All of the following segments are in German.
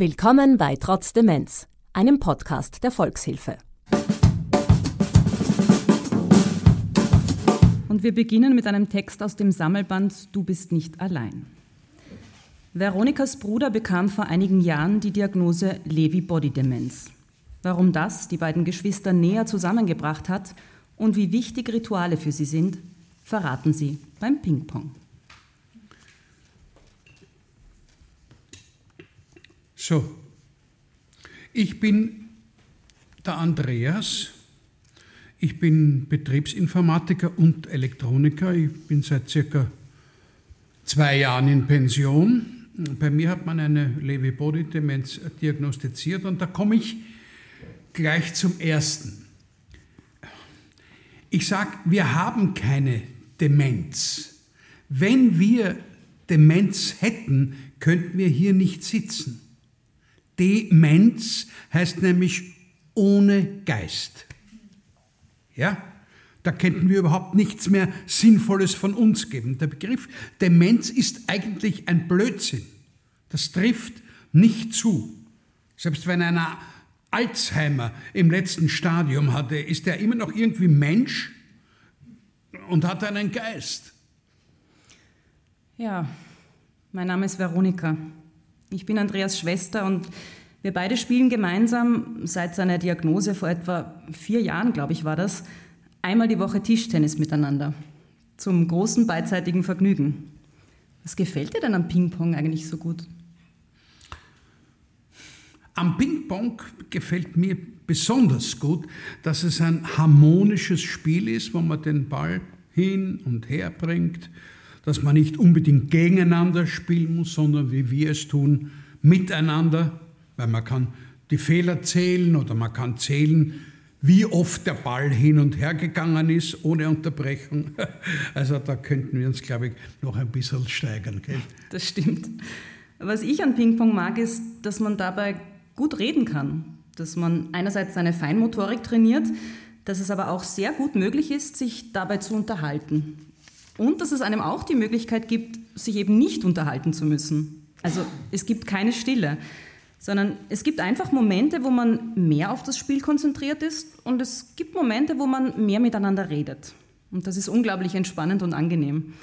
Willkommen bei Trotz Demenz, einem Podcast der Volkshilfe. Und wir beginnen mit einem Text aus dem Sammelband Du bist nicht allein. Veronikas Bruder bekam vor einigen Jahren die Diagnose Lewy-Body-Demenz. Warum das die beiden Geschwister näher zusammengebracht hat und wie wichtig Rituale für sie sind, verraten sie beim Ping-Pong. So, ich bin der Andreas. Ich bin Betriebsinformatiker und Elektroniker. Ich bin seit circa zwei Jahren in Pension. Bei mir hat man eine Lewy-Body-Demenz diagnostiziert und da komme ich gleich zum ersten. Ich sage, wir haben keine Demenz. Wenn wir Demenz hätten, könnten wir hier nicht sitzen. Demenz heißt nämlich ohne Geist. Ja? Da könnten wir überhaupt nichts mehr Sinnvolles von uns geben. Der Begriff Demenz ist eigentlich ein Blödsinn. Das trifft nicht zu. Selbst wenn einer Alzheimer im letzten Stadium hatte, ist er immer noch irgendwie Mensch und hat einen Geist. Ja, mein Name ist Veronika. Ich bin Andreas Schwester und wir beide spielen gemeinsam seit seiner Diagnose vor etwa vier Jahren, glaube ich, war das, einmal die Woche Tischtennis miteinander. Zum großen beidseitigen Vergnügen. Was gefällt dir denn am Ping-Pong eigentlich so gut? Am Ping-Pong gefällt mir besonders gut, dass es ein harmonisches Spiel ist, wo man den Ball hin und her bringt, dass man nicht unbedingt gegeneinander spielen muss, sondern wie wir es tun, miteinander, weil man kann die Fehler zählen oder man kann zählen, wie oft der Ball hin und her gegangen ist, ohne Unterbrechung. Also da könnten wir uns, glaube ich, noch ein bisschen steigern. Gell? Das stimmt. Was ich an Ping-Pong mag, ist, dass man dabei gut reden kann. Dass man einerseits seine Feinmotorik trainiert, dass es aber auch sehr gut möglich ist, sich dabei zu unterhalten. Und dass es einem auch die Möglichkeit gibt, sich eben nicht unterhalten zu müssen. Also es gibt keine Stille, sondern es gibt einfach Momente, wo man mehr auf das Spiel konzentriert ist und es gibt Momente, wo man mehr miteinander redet. Und das ist unglaublich entspannend und angenehm.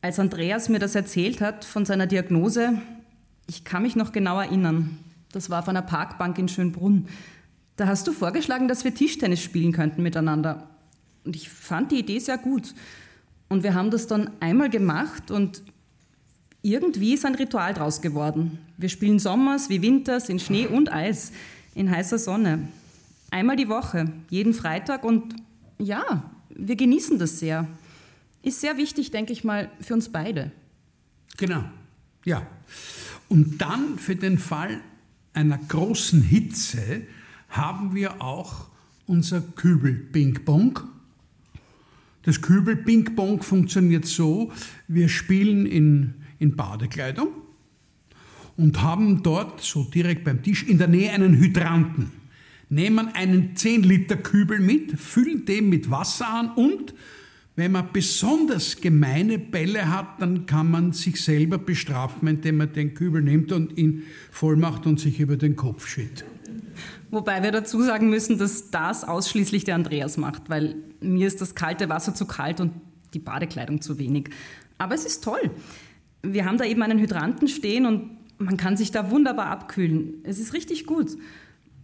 Als Andreas mir das erzählt hat von seiner Diagnose, ich kann mich noch genau erinnern. Das war auf einer Parkbank in Schönbrunn. Da hast du vorgeschlagen, dass wir Tischtennis spielen könnten miteinander. Und ich fand die Idee sehr gut. Und wir haben das dann einmal gemacht und irgendwie ist ein Ritual draus geworden. Wir spielen sommers wie winters in Schnee und Eis, in heißer Sonne. Einmal die Woche, jeden Freitag und ja, wir genießen das sehr. Ist sehr wichtig, denke ich mal, für uns beide. Genau, ja. Und dann für den Fall einer großen Hitze haben wir auch unser Kübel-Ping-Pong. Das Kübel-Ping-Pong funktioniert so, wir spielen in in Badekleidung und haben dort, so direkt beim Tisch, in der Nähe einen Hydranten. Nehmen einen 10 Liter Kübel mit, füllen den mit Wasser an und wenn man besonders gemeine Bälle hat, dann kann man sich selber bestrafen, indem man den Kübel nimmt und ihn voll macht und sich über den Kopf schüttet. Wobei wir dazu sagen müssen, dass das ausschließlich der Andreas macht, weil mir ist das kalte Wasser zu kalt und die Badekleidung zu wenig. Aber es ist toll wir haben da eben einen Hydranten stehen und man kann sich da wunderbar abkühlen. Es ist richtig gut.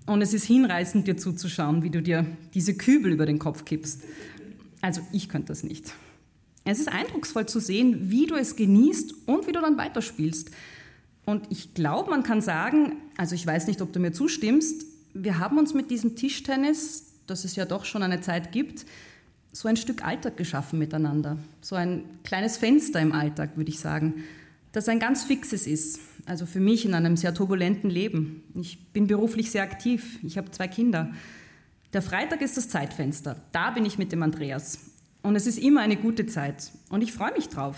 Und es ist hinreißend, dir zuzuschauen, wie du dir diese Kübel über den Kopf kippst. Also ich könnte das nicht. Es ist eindrucksvoll zu sehen, wie du es genießt und wie du dann weiterspielst. Und ich glaube, man kann sagen, also ich weiß nicht, ob du mir zustimmst, wir haben uns mit diesem Tischtennis, das es ja doch schon eine Zeit gibt, so ein Stück Alltag geschaffen miteinander. So ein kleines Fenster im Alltag, würde ich sagen, das ein ganz fixes ist. Also für mich in einem sehr turbulenten Leben. Ich bin beruflich sehr aktiv. Ich habe zwei Kinder. Der Freitag ist das Zeitfenster. Da bin ich mit dem Andreas. Und es ist immer eine gute Zeit. Und ich freue mich drauf.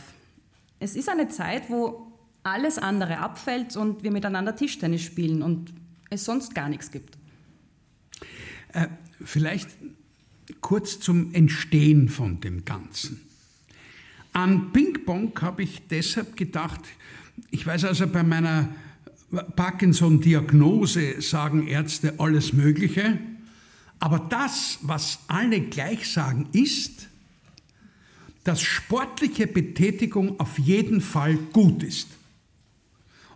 Es ist eine Zeit, wo alles andere abfällt und wir miteinander Tischtennis spielen und es sonst gar nichts gibt. Äh, vielleicht kurz zum Entstehen von dem Ganzen. An Ping-Pong habe ich deshalb gedacht, ich weiß also bei meiner Parkinson-Diagnose sagen Ärzte alles Mögliche. Aber das, was alle gleich sagen, ist, dass sportliche Betätigung auf jeden Fall gut ist.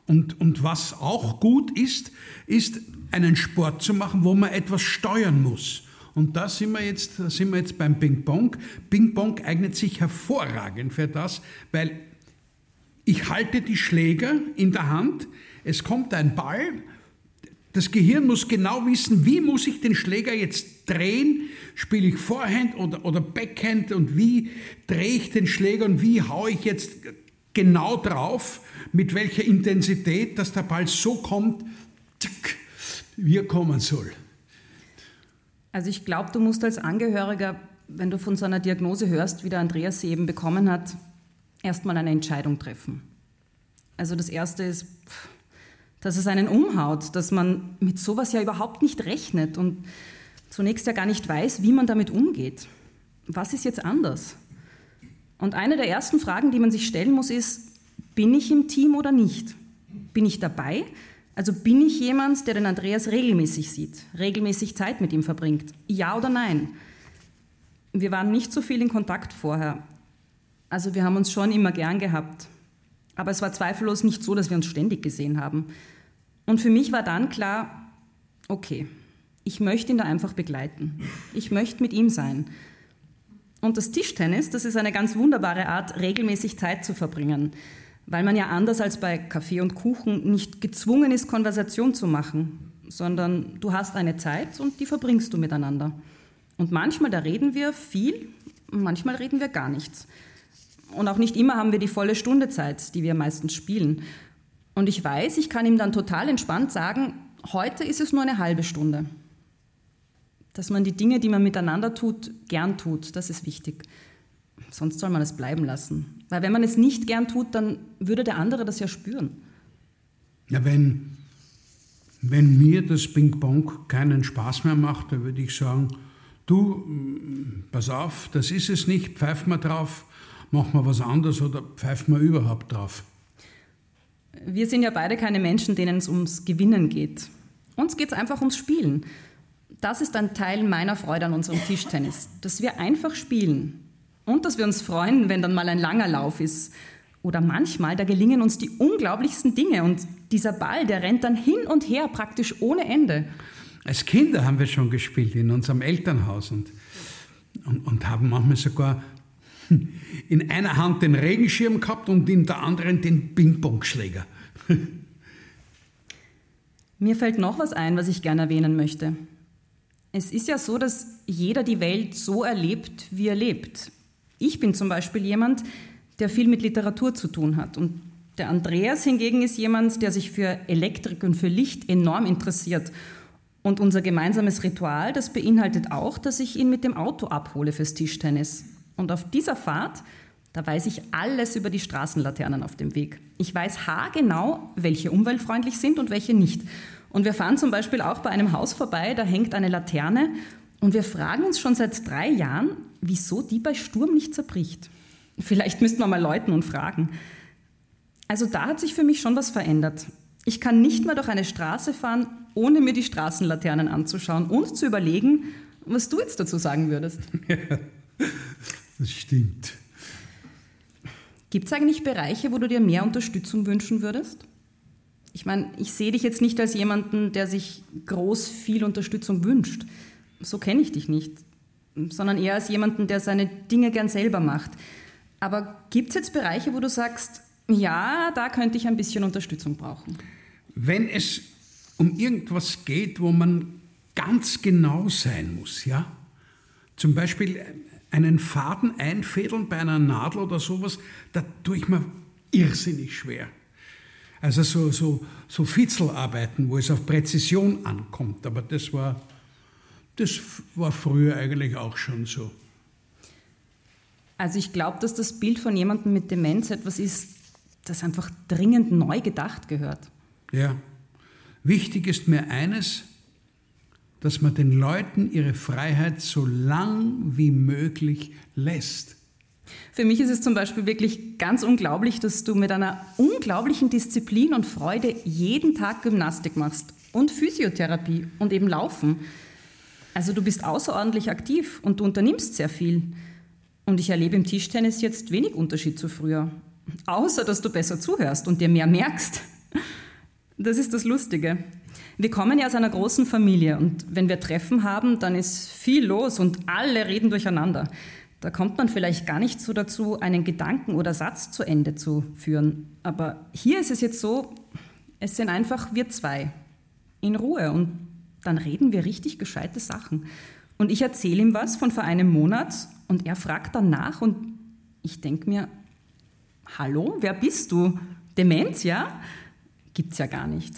Und, und was auch gut ist, ist einen Sport zu machen, wo man etwas steuern muss. Und da sind wir jetzt, da sind wir jetzt beim Ping-Pong. Ping-Pong eignet sich hervorragend für das, weil ich halte die Schläger in der Hand, es kommt ein Ball, das Gehirn muss genau wissen, wie muss ich den Schläger jetzt drehen, spiele ich Vorhand oder, oder Backhand? Und wie drehe ich den Schläger und wie haue ich jetzt genau drauf, mit welcher Intensität, dass der Ball so kommt, wie er kommen soll. Also ich glaube, du musst als Angehöriger, wenn du von so einer Diagnose hörst, wie der Andreas sie eben bekommen hat, erstmal eine Entscheidung treffen. Also das Erste ist, dass es einen umhaut, dass man mit sowas ja überhaupt nicht rechnet und zunächst ja gar nicht weiß, wie man damit umgeht. Was ist jetzt anders? Und eine der ersten Fragen, die man sich stellen muss, ist, bin ich im Team oder nicht? Bin ich dabei? Also bin ich jemand, der den Andreas regelmäßig sieht, regelmäßig Zeit mit ihm verbringt? Ja oder nein? Wir waren nicht so viel in Kontakt vorher. Also wir haben uns schon immer gern gehabt. Aber es war zweifellos nicht so, dass wir uns ständig gesehen haben. Und für mich war dann klar, okay, ich möchte ihn da einfach begleiten. Ich möchte mit ihm sein. Und das Tischtennis, das ist eine ganz wunderbare Art, regelmäßig Zeit zu verbringen weil man ja anders als bei Kaffee und Kuchen nicht gezwungen ist, Konversation zu machen, sondern du hast eine Zeit und die verbringst du miteinander. Und manchmal, da reden wir viel, manchmal reden wir gar nichts. Und auch nicht immer haben wir die volle Stunde Zeit, die wir meistens spielen. Und ich weiß, ich kann ihm dann total entspannt sagen, heute ist es nur eine halbe Stunde. Dass man die Dinge, die man miteinander tut, gern tut, das ist wichtig. Sonst soll man es bleiben lassen. Weil wenn man es nicht gern tut, dann würde der andere das ja spüren. Ja, wenn, wenn mir das Ping-Pong keinen Spaß mehr macht, dann würde ich sagen, du, pass auf, das ist es nicht, pfeif mal drauf, mach mal was anderes oder pfeif mal überhaupt drauf. Wir sind ja beide keine Menschen, denen es ums Gewinnen geht. Uns geht es einfach ums Spielen. Das ist ein Teil meiner Freude an unserem Tischtennis, dass wir einfach spielen, und dass wir uns freuen, wenn dann mal ein langer Lauf ist. Oder manchmal, da gelingen uns die unglaublichsten Dinge und dieser Ball, der rennt dann hin und her praktisch ohne Ende. Als Kinder haben wir schon gespielt in unserem Elternhaus und, und, und haben manchmal sogar in einer Hand den Regenschirm gehabt und in der anderen den Ping-Pong-Schläger. Mir fällt noch was ein, was ich gerne erwähnen möchte. Es ist ja so, dass jeder die Welt so erlebt, wie er lebt. Ich bin zum Beispiel jemand, der viel mit Literatur zu tun hat. Und der Andreas hingegen ist jemand, der sich für Elektrik und für Licht enorm interessiert. Und unser gemeinsames Ritual, das beinhaltet auch, dass ich ihn mit dem Auto abhole fürs Tischtennis. Und auf dieser Fahrt, da weiß ich alles über die Straßenlaternen auf dem Weg. Ich weiß haargenau, welche umweltfreundlich sind und welche nicht. Und wir fahren zum Beispiel auch bei einem Haus vorbei, da hängt eine Laterne und wir fragen uns schon seit drei Jahren, wieso die bei Sturm nicht zerbricht. Vielleicht müssten wir mal läuten und fragen. Also da hat sich für mich schon was verändert. Ich kann nicht mehr durch eine Straße fahren, ohne mir die Straßenlaternen anzuschauen und zu überlegen, was du jetzt dazu sagen würdest. Ja, das stimmt. Gibt es eigentlich Bereiche, wo du dir mehr Unterstützung wünschen würdest? Ich meine, ich sehe dich jetzt nicht als jemanden, der sich groß viel Unterstützung wünscht so kenne ich dich nicht, sondern eher als jemanden, der seine Dinge gern selber macht. Aber gibt es jetzt Bereiche, wo du sagst, ja, da könnte ich ein bisschen Unterstützung brauchen? Wenn es um irgendwas geht, wo man ganz genau sein muss, ja, zum Beispiel einen Faden einfädeln bei einer Nadel oder sowas, da tue ich mir irrsinnig schwer. Also so, so, so Fitzelarbeiten, wo es auf Präzision ankommt, aber das war das war früher eigentlich auch schon so. Also ich glaube, dass das Bild von jemandem mit Demenz etwas ist, das einfach dringend neu gedacht gehört. Ja. Wichtig ist mir eines, dass man den Leuten ihre Freiheit so lang wie möglich lässt. Für mich ist es zum Beispiel wirklich ganz unglaublich, dass du mit einer unglaublichen Disziplin und Freude jeden Tag Gymnastik machst und Physiotherapie und eben Laufen. Also du bist außerordentlich aktiv und du unternimmst sehr viel. Und ich erlebe im Tischtennis jetzt wenig Unterschied zu früher. Außer, dass du besser zuhörst und dir mehr merkst. Das ist das Lustige. Wir kommen ja aus einer großen Familie und wenn wir Treffen haben, dann ist viel los und alle reden durcheinander. Da kommt man vielleicht gar nicht so dazu, einen Gedanken oder Satz zu Ende zu führen. Aber hier ist es jetzt so, es sind einfach wir zwei in Ruhe und dann reden wir richtig gescheite Sachen. Und ich erzähle ihm was von vor einem Monat und er fragt dann nach und ich denke mir, hallo, wer bist du? Demenz, ja? Gibt's ja gar nicht.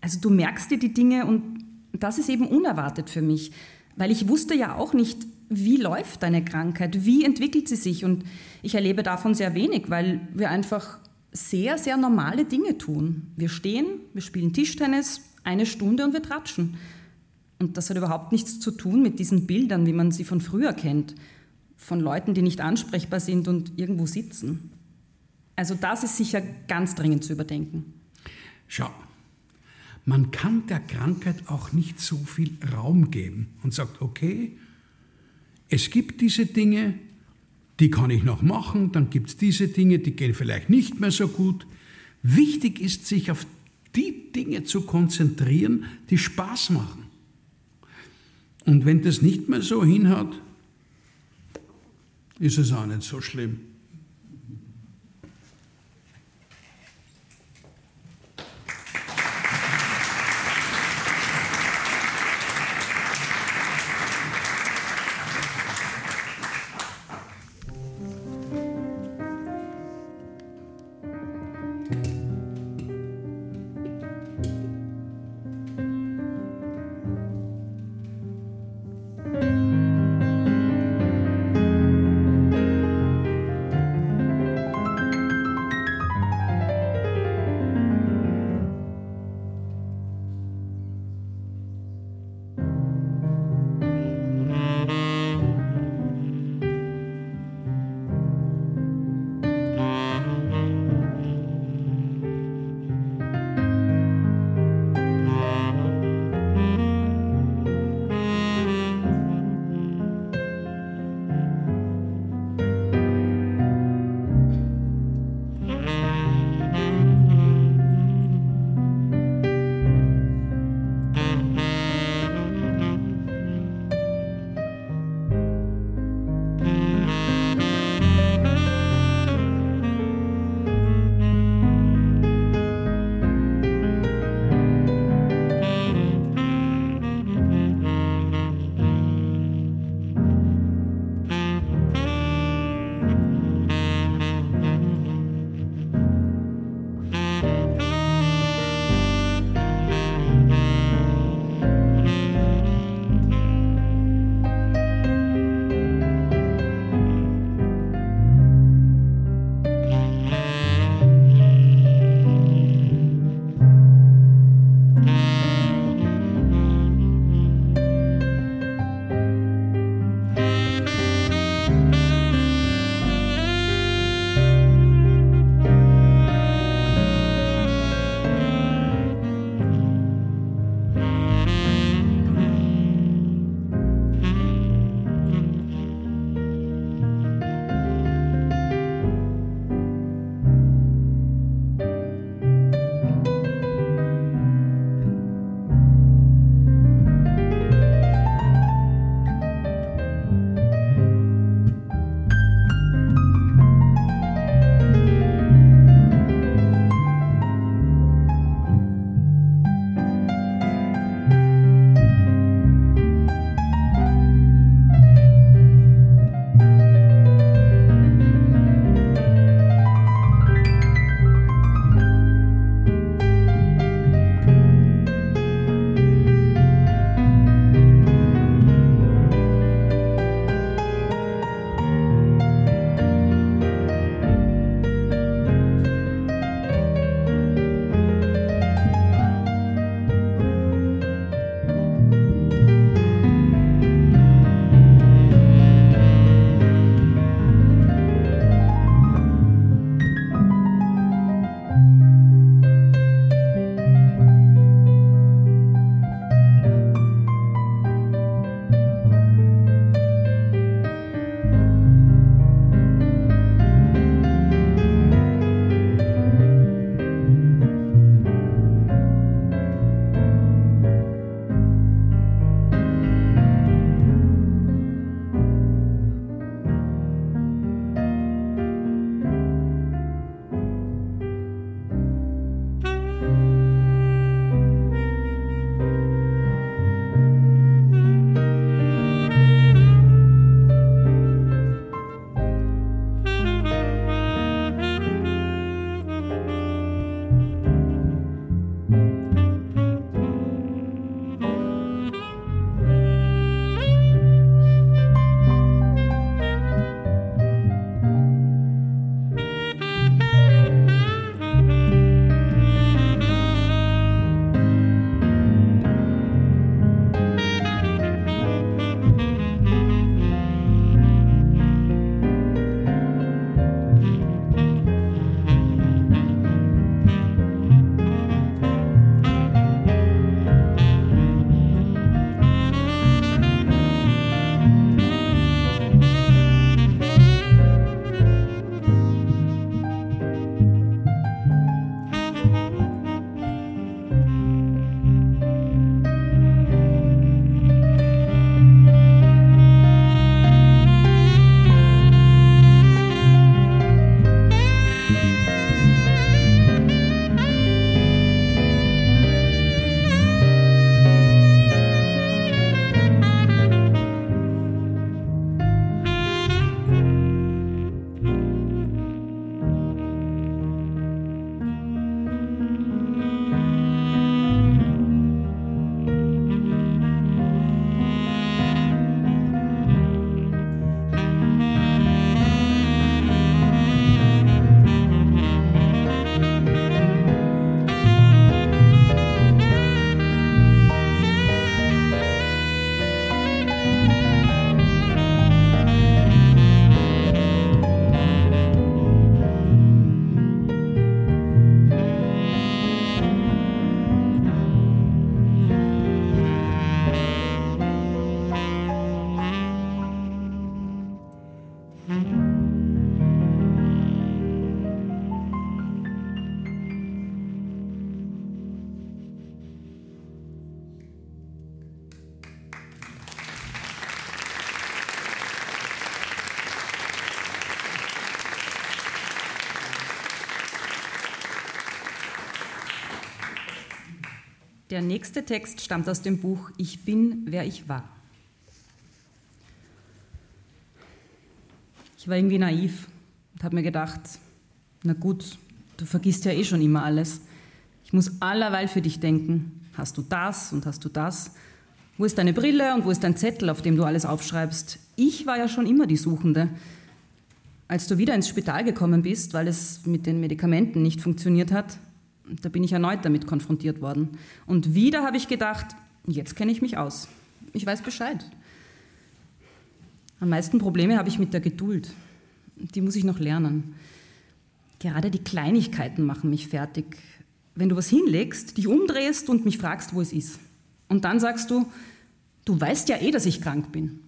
Also du merkst dir die Dinge und das ist eben unerwartet für mich, weil ich wusste ja auch nicht, wie läuft deine Krankheit, wie entwickelt sie sich und ich erlebe davon sehr wenig, weil wir einfach sehr, sehr normale Dinge tun. Wir stehen, wir spielen Tischtennis, eine Stunde und wir tratschen. Und das hat überhaupt nichts zu tun mit diesen Bildern, wie man sie von früher kennt, von Leuten, die nicht ansprechbar sind und irgendwo sitzen. Also das ist sicher ganz dringend zu überdenken. Schau, man kann der Krankheit auch nicht so viel Raum geben und sagt, okay, es gibt diese Dinge, die kann ich noch machen, dann gibt es diese Dinge, die gehen vielleicht nicht mehr so gut. Wichtig ist, sich auf die Dinge zu konzentrieren, die Spaß machen. Und wenn das nicht mehr so hinhaut, ist es auch nicht so schlimm. Der nächste Text stammt aus dem Buch Ich bin, wer ich war. Ich war irgendwie naiv und habe mir gedacht, na gut, du vergisst ja eh schon immer alles. Ich muss allerweil für dich denken. Hast du das und hast du das? Wo ist deine Brille und wo ist dein Zettel, auf dem du alles aufschreibst? Ich war ja schon immer die Suchende. Als du wieder ins Spital gekommen bist, weil es mit den Medikamenten nicht funktioniert hat, da bin ich erneut damit konfrontiert worden. Und wieder habe ich gedacht, jetzt kenne ich mich aus. Ich weiß Bescheid. Am meisten Probleme habe ich mit der Geduld. Die muss ich noch lernen. Gerade die Kleinigkeiten machen mich fertig. Wenn du was hinlegst, dich umdrehst und mich fragst, wo es ist. Und dann sagst du, du weißt ja eh, dass ich krank bin.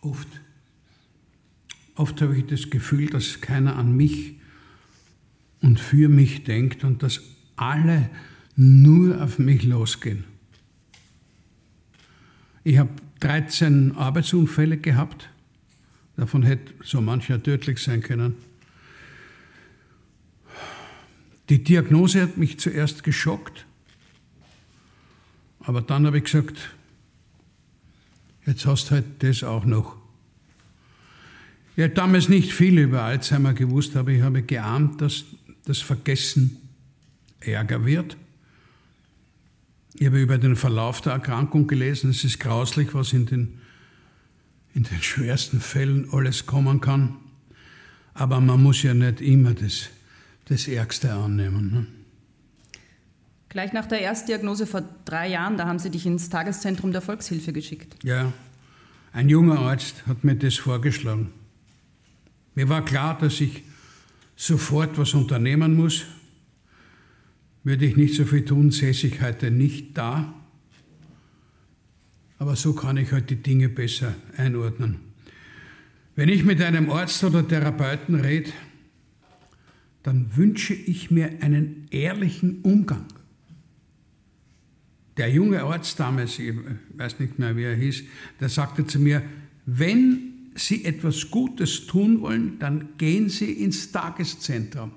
Oft. Oft habe ich das Gefühl, dass keiner an mich und für mich denkt und dass alle nur auf mich losgehen. Ich habe 13 Arbeitsunfälle gehabt. Davon hätte so mancher tödlich sein können. Die Diagnose hat mich zuerst geschockt, aber dann habe ich gesagt, jetzt hast du halt das auch noch. Ich habe damals nicht viel über Alzheimer gewusst, aber ich habe geahnt, dass das Vergessen Ärger wird. Ich habe über den Verlauf der Erkrankung gelesen. Es ist grauslich, was in den, in den schwersten Fällen alles kommen kann. Aber man muss ja nicht immer das, das Ärgste annehmen. Ne? Gleich nach der Erstdiagnose vor drei Jahren, da haben Sie dich ins Tageszentrum der Volkshilfe geschickt. Ja, ein junger Arzt hat mir das vorgeschlagen. Mir war klar, dass ich sofort was unternehmen muss, würde ich nicht so viel tun, säße ich heute nicht da. Aber so kann ich halt die Dinge besser einordnen. Wenn ich mit einem Arzt oder Therapeuten rede, dann wünsche ich mir einen ehrlichen Umgang. Der junge Arzt damals, ich weiß nicht mehr, wie er hieß, der sagte zu mir, wenn Sie etwas Gutes tun wollen, dann gehen Sie ins Tageszentrum.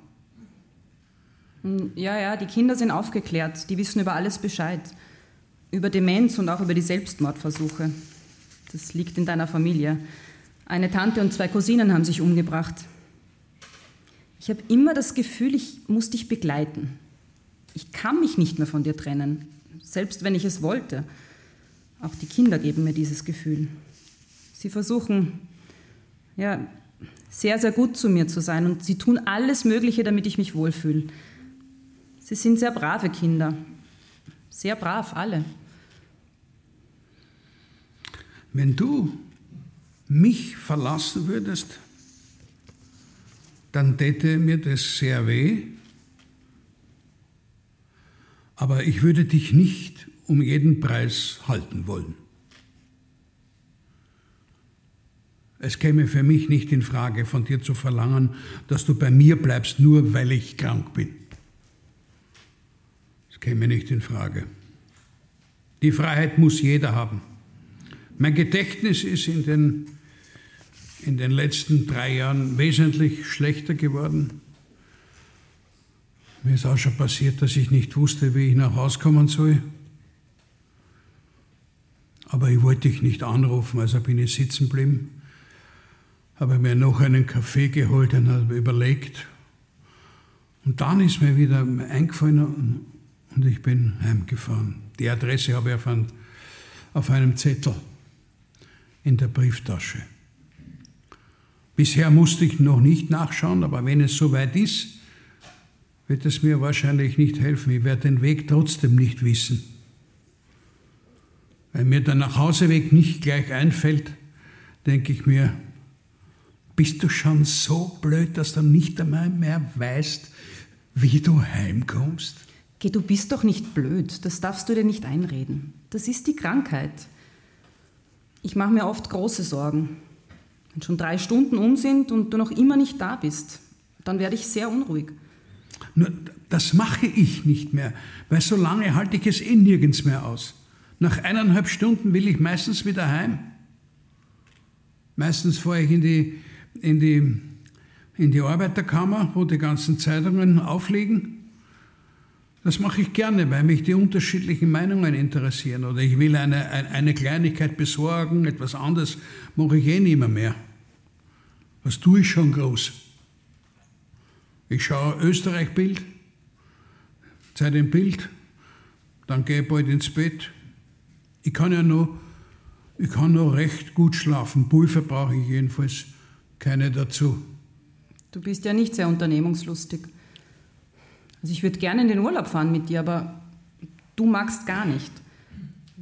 Hm, ja, ja, die Kinder sind aufgeklärt, die wissen über alles Bescheid. Über Demenz und auch über die Selbstmordversuche. Das liegt in deiner Familie. Eine Tante und zwei Cousinen haben sich umgebracht. Ich habe immer das Gefühl, ich muss dich begleiten. Ich kann mich nicht mehr von dir trennen, selbst wenn ich es wollte. Auch die Kinder geben mir dieses Gefühl. Sie versuchen, ja, sehr, sehr gut zu mir zu sein und sie tun alles Mögliche, damit ich mich wohlfühle. Sie sind sehr brave Kinder. Sehr brav, alle. Wenn du mich verlassen würdest, dann täte mir das sehr weh, aber ich würde dich nicht um jeden Preis halten wollen. Es käme für mich nicht in Frage, von dir zu verlangen, dass du bei mir bleibst, nur weil ich krank bin. Es käme nicht in Frage. Die Freiheit muss jeder haben. Mein Gedächtnis ist in den, in den letzten drei Jahren wesentlich schlechter geworden. Mir ist auch schon passiert, dass ich nicht wusste, wie ich nach Hause kommen soll. Aber ich wollte dich nicht anrufen, also bin ich sitzen geblieben habe mir noch einen Kaffee geholt und habe überlegt. Und dann ist mir wieder eingefallen und ich bin heimgefahren. Die Adresse habe ich auf, ein, auf einem Zettel in der Brieftasche. Bisher musste ich noch nicht nachschauen, aber wenn es soweit ist, wird es mir wahrscheinlich nicht helfen. Ich werde den Weg trotzdem nicht wissen. Weil mir der Nachhauseweg nicht gleich einfällt, denke ich mir, bist du schon so blöd, dass du nicht einmal mehr weißt, wie du heimkommst? Geh, du bist doch nicht blöd. Das darfst du dir nicht einreden. Das ist die Krankheit. Ich mache mir oft große Sorgen. Wenn schon drei Stunden um sind und du noch immer nicht da bist, dann werde ich sehr unruhig. Nur, das mache ich nicht mehr, weil so lange halte ich es eh nirgends mehr aus. Nach eineinhalb Stunden will ich meistens wieder heim. Meistens fahre ich in die in die, in die Arbeiterkammer, wo die ganzen Zeitungen aufliegen. Das mache ich gerne, weil mich die unterschiedlichen Meinungen interessieren. Oder ich will eine, eine Kleinigkeit besorgen, etwas anderes mache ich eh nicht mehr. mehr. Was tue ich schon groß? Ich schaue Österreich-Bild, Zeit im Bild, dann gehe ich bald ins Bett. Ich kann ja nur, ich kann nur recht gut schlafen. Pulver brauche ich jedenfalls keine dazu. Du bist ja nicht sehr unternehmungslustig. Also ich würde gerne in den Urlaub fahren mit dir, aber du magst gar nicht.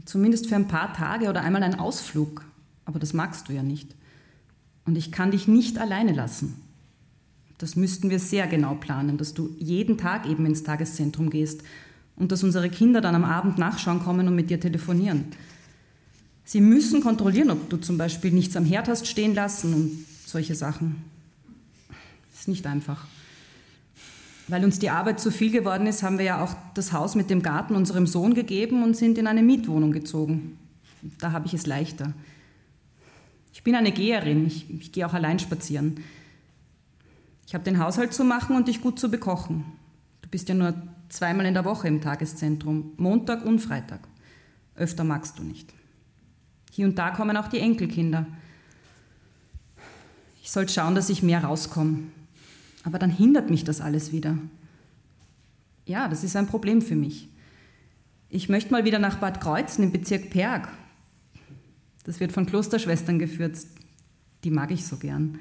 Zumindest für ein paar Tage oder einmal einen Ausflug. Aber das magst du ja nicht. Und ich kann dich nicht alleine lassen. Das müssten wir sehr genau planen, dass du jeden Tag eben ins Tageszentrum gehst und dass unsere Kinder dann am Abend nachschauen kommen und mit dir telefonieren. Sie müssen kontrollieren, ob du zum Beispiel nichts am Herd hast stehen lassen und solche Sachen. Ist nicht einfach. Weil uns die Arbeit zu viel geworden ist, haben wir ja auch das Haus mit dem Garten unserem Sohn gegeben und sind in eine Mietwohnung gezogen. Da habe ich es leichter. Ich bin eine Geherin, ich, ich gehe auch allein spazieren. Ich habe den Haushalt zu machen und dich gut zu bekochen. Du bist ja nur zweimal in der Woche im Tageszentrum, Montag und Freitag. Öfter magst du nicht. Hier und da kommen auch die Enkelkinder. Ich soll schauen, dass ich mehr rauskomme. Aber dann hindert mich das alles wieder. Ja, das ist ein Problem für mich. Ich möchte mal wieder nach Bad Kreuzen im Bezirk Perg. Das wird von Klosterschwestern geführt. Die mag ich so gern.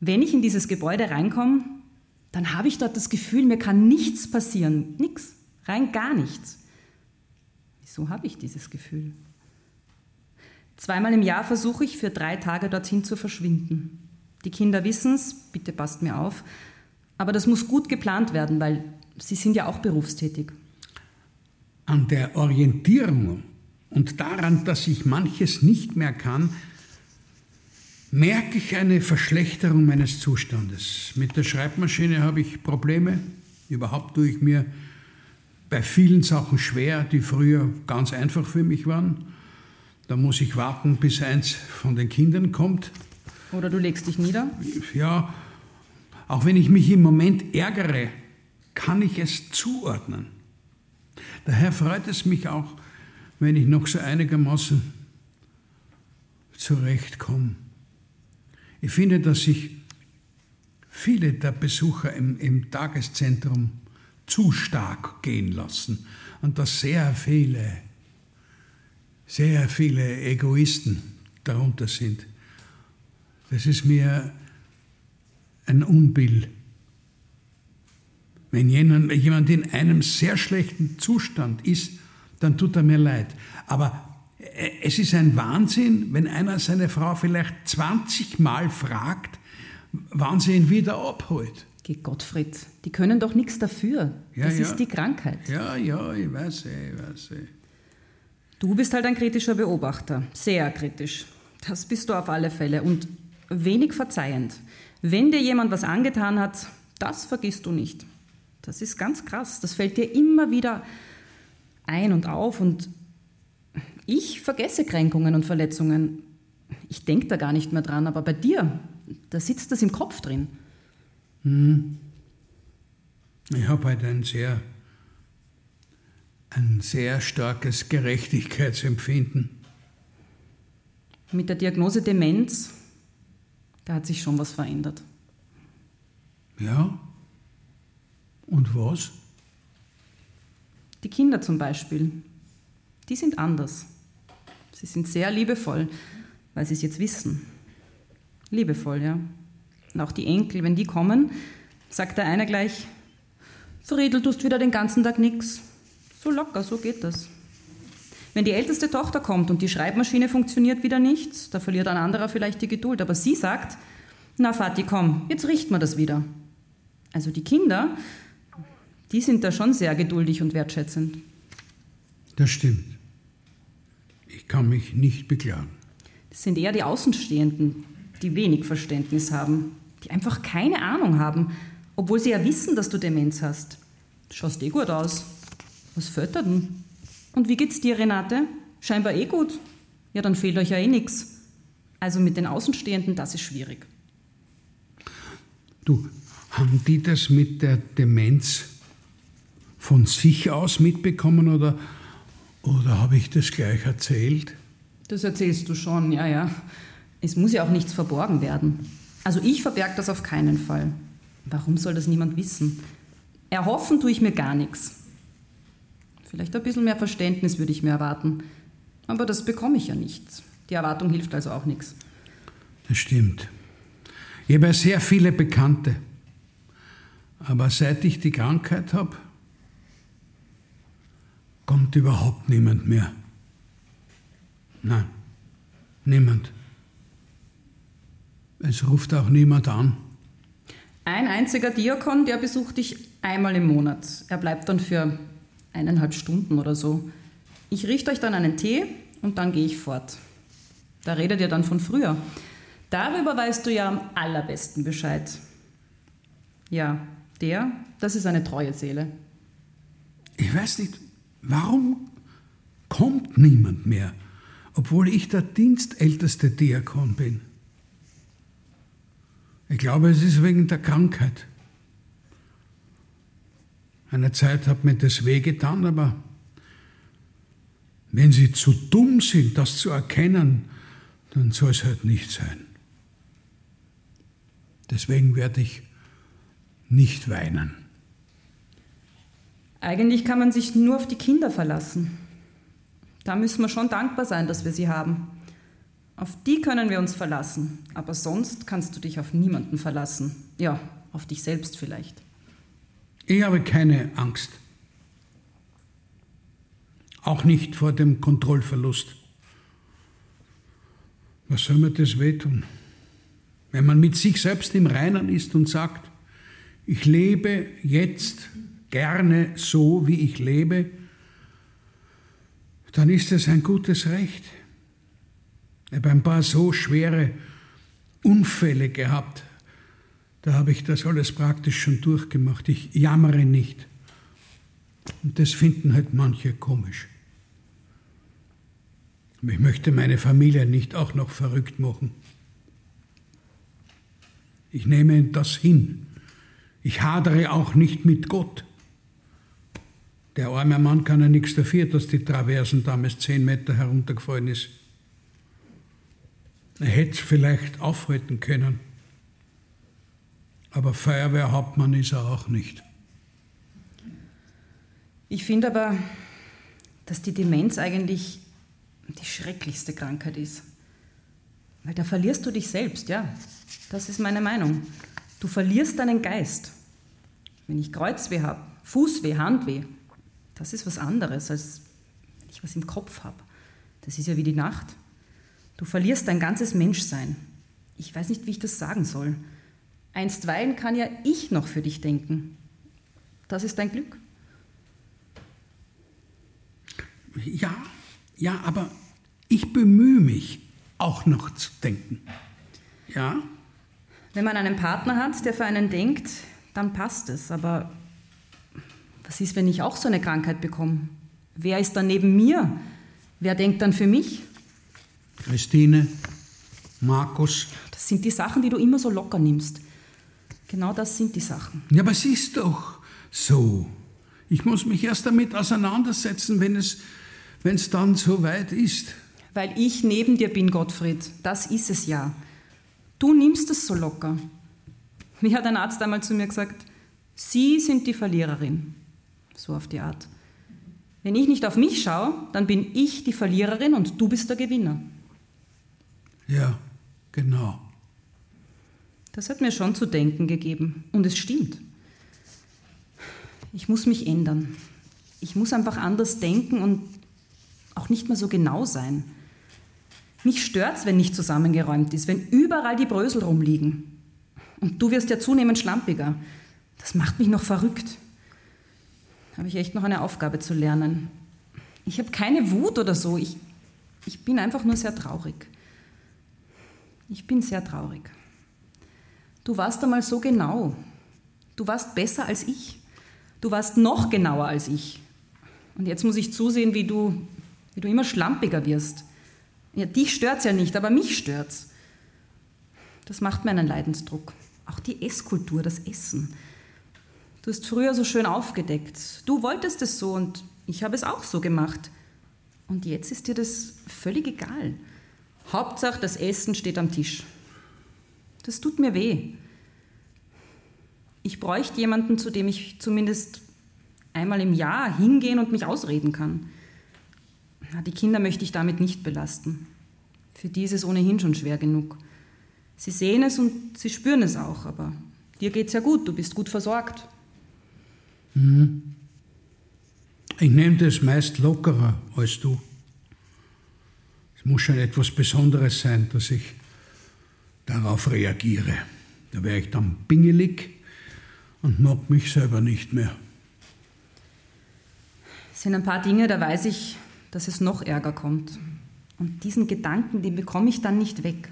Wenn ich in dieses Gebäude reinkomme, dann habe ich dort das Gefühl, mir kann nichts passieren. Nichts. Rein gar nichts. Wieso habe ich dieses Gefühl? Zweimal im Jahr versuche ich für drei Tage dorthin zu verschwinden. Die Kinder wissen es, bitte passt mir auf. Aber das muss gut geplant werden, weil sie sind ja auch berufstätig. An der Orientierung und daran, dass ich manches nicht mehr kann, merke ich eine Verschlechterung meines Zustandes. Mit der Schreibmaschine habe ich Probleme. Überhaupt tue ich mir bei vielen Sachen schwer, die früher ganz einfach für mich waren. Da muss ich warten, bis eins von den Kindern kommt. Oder du legst dich nieder? Ja, auch wenn ich mich im Moment ärgere, kann ich es zuordnen. Daher freut es mich auch, wenn ich noch so einigermaßen zurechtkomme. Ich finde, dass sich viele der Besucher im, im Tageszentrum zu stark gehen lassen und dass sehr viele, sehr viele Egoisten darunter sind. Das ist mir ein Unbill. Wenn jemand in einem sehr schlechten Zustand ist, dann tut er mir leid. Aber äh, es ist ein Wahnsinn, wenn einer seine Frau vielleicht 20 Mal fragt, wann sie ihn wieder abholt. Geh Gottfried, die können doch nichts dafür. Ja, das ja. ist die Krankheit. Ja, ja, ich weiß, eh, ich weiß. eh. Du bist halt ein kritischer Beobachter, sehr kritisch. Das bist du auf alle Fälle und wenig verzeihend. Wenn dir jemand was angetan hat, das vergisst du nicht. Das ist ganz krass. Das fällt dir immer wieder ein und auf und ich vergesse Kränkungen und Verletzungen. Ich denke da gar nicht mehr dran, aber bei dir, da sitzt das im Kopf drin. Ich habe halt ein sehr, ein sehr starkes Gerechtigkeitsempfinden. Mit der Diagnose Demenz, da hat sich schon was verändert. Ja? Und was? Die Kinder zum Beispiel, die sind anders. Sie sind sehr liebevoll, weil sie es jetzt wissen. Liebevoll, ja. Und auch die Enkel, wenn die kommen, sagt der eine gleich, Friedel, tust wieder den ganzen Tag nichts. So locker, so geht das. Wenn die älteste Tochter kommt und die Schreibmaschine funktioniert wieder nicht, da verliert ein anderer vielleicht die Geduld. Aber sie sagt, na Vati, komm, jetzt richten wir das wieder. Also die Kinder, die sind da schon sehr geduldig und wertschätzend. Das stimmt. Ich kann mich nicht beklagen. Das sind eher die Außenstehenden, die wenig Verständnis haben, die einfach keine Ahnung haben, obwohl sie ja wissen, dass du Demenz hast. Du schaust eh gut aus. Was da denn? Und wie geht's dir, Renate? Scheinbar eh gut. Ja, dann fehlt euch ja eh nichts. Also mit den Außenstehenden, das ist schwierig. Du, haben die das mit der Demenz von sich aus mitbekommen oder, oder habe ich das gleich erzählt? Das erzählst du schon, ja, ja. Es muss ja auch nichts verborgen werden. Also ich verberge das auf keinen Fall. Warum soll das niemand wissen? Erhoffen tue ich mir gar nichts. Vielleicht ein bisschen mehr Verständnis würde ich mir erwarten. Aber das bekomme ich ja nicht. Die Erwartung hilft also auch nichts. Das stimmt. Ich habe ja sehr viele Bekannte. Aber seit ich die Krankheit habe, kommt überhaupt niemand mehr. Nein, niemand. Es ruft auch niemand an. Ein einziger Diakon, der besucht dich einmal im Monat. Er bleibt dann für eineinhalb Stunden oder so. Ich richte euch dann einen Tee und dann gehe ich fort. Da redet ihr dann von früher. Darüber weißt du ja am allerbesten Bescheid. Ja, der, das ist eine treue Seele. Ich weiß nicht, warum kommt niemand mehr, obwohl ich der dienstälteste Diakon bin. Ich glaube, es ist wegen der Krankheit. Eine Zeit hat mir das wehgetan, aber wenn sie zu dumm sind, das zu erkennen, dann soll es halt nicht sein. Deswegen werde ich nicht weinen. Eigentlich kann man sich nur auf die Kinder verlassen. Da müssen wir schon dankbar sein, dass wir sie haben. Auf die können wir uns verlassen, aber sonst kannst du dich auf niemanden verlassen. Ja, auf dich selbst vielleicht. Ich habe keine Angst. Auch nicht vor dem Kontrollverlust. Was soll mir das wehtun? Wenn man mit sich selbst im Reinen ist und sagt, ich lebe jetzt gerne so, wie ich lebe, dann ist es ein gutes Recht. Ich habe ein paar so schwere Unfälle gehabt. Da habe ich das alles praktisch schon durchgemacht. Ich jammere nicht. Und das finden halt manche komisch. Aber ich möchte meine Familie nicht auch noch verrückt machen. Ich nehme das hin. Ich hadere auch nicht mit Gott. Der arme Mann kann ja nichts dafür, dass die Traversen damals zehn Meter heruntergefallen ist. Er hätte es vielleicht aufhalten können. Aber Feuerwehrhauptmann ist er auch nicht. Ich finde aber, dass die Demenz eigentlich die schrecklichste Krankheit ist. Weil da verlierst du dich selbst, ja. Das ist meine Meinung. Du verlierst deinen Geist. Wenn ich Kreuzweh habe, Fußweh, Handweh, das ist was anderes, als wenn ich was im Kopf habe. Das ist ja wie die Nacht. Du verlierst dein ganzes Menschsein. Ich weiß nicht, wie ich das sagen soll. Einstweilen kann ja ich noch für dich denken. Das ist dein Glück. Ja, ja, aber ich bemühe mich auch noch zu denken. Ja? Wenn man einen Partner hat, der für einen denkt, dann passt es. Aber was ist, wenn ich auch so eine Krankheit bekomme? Wer ist dann neben mir? Wer denkt dann für mich? Christine, Markus. Das sind die Sachen, die du immer so locker nimmst. Genau das sind die Sachen. Ja, aber es ist doch so. Ich muss mich erst damit auseinandersetzen, wenn es, wenn es dann so weit ist. Weil ich neben dir bin, Gottfried. Das ist es ja. Du nimmst es so locker. Wie hat ein Arzt einmal zu mir gesagt, Sie sind die Verliererin. So auf die Art. Wenn ich nicht auf mich schaue, dann bin ich die Verliererin und du bist der Gewinner. Ja, genau. Das hat mir schon zu denken gegeben. Und es stimmt. Ich muss mich ändern. Ich muss einfach anders denken und auch nicht mehr so genau sein. Mich stört's, wenn nicht zusammengeräumt ist, wenn überall die Brösel rumliegen. Und du wirst ja zunehmend schlampiger. Das macht mich noch verrückt. Habe ich echt noch eine Aufgabe zu lernen. Ich habe keine Wut oder so. Ich, ich bin einfach nur sehr traurig. Ich bin sehr traurig. Du warst einmal so genau. Du warst besser als ich. Du warst noch genauer als ich. Und jetzt muss ich zusehen, wie du, wie du immer schlampiger wirst. Ja, dich stört's ja nicht, aber mich stört's. Das macht mir einen Leidensdruck. Auch die Esskultur, das Essen. Du hast früher so schön aufgedeckt. Du wolltest es so und ich habe es auch so gemacht. Und jetzt ist dir das völlig egal. Hauptsache, das Essen steht am Tisch. Das tut mir weh. Ich bräuchte jemanden, zu dem ich zumindest einmal im Jahr hingehen und mich ausreden kann. Die Kinder möchte ich damit nicht belasten. Für die ist es ohnehin schon schwer genug. Sie sehen es und sie spüren es auch, aber dir geht's ja gut, du bist gut versorgt. Mhm. Ich nehme das meist lockerer als du. Es muss schon etwas Besonderes sein, dass ich darauf reagiere. Da wäre ich dann pingelig und mag mich selber nicht mehr. Es sind ein paar Dinge, da weiß ich, dass es noch Ärger kommt. Und diesen Gedanken, den bekomme ich dann nicht weg.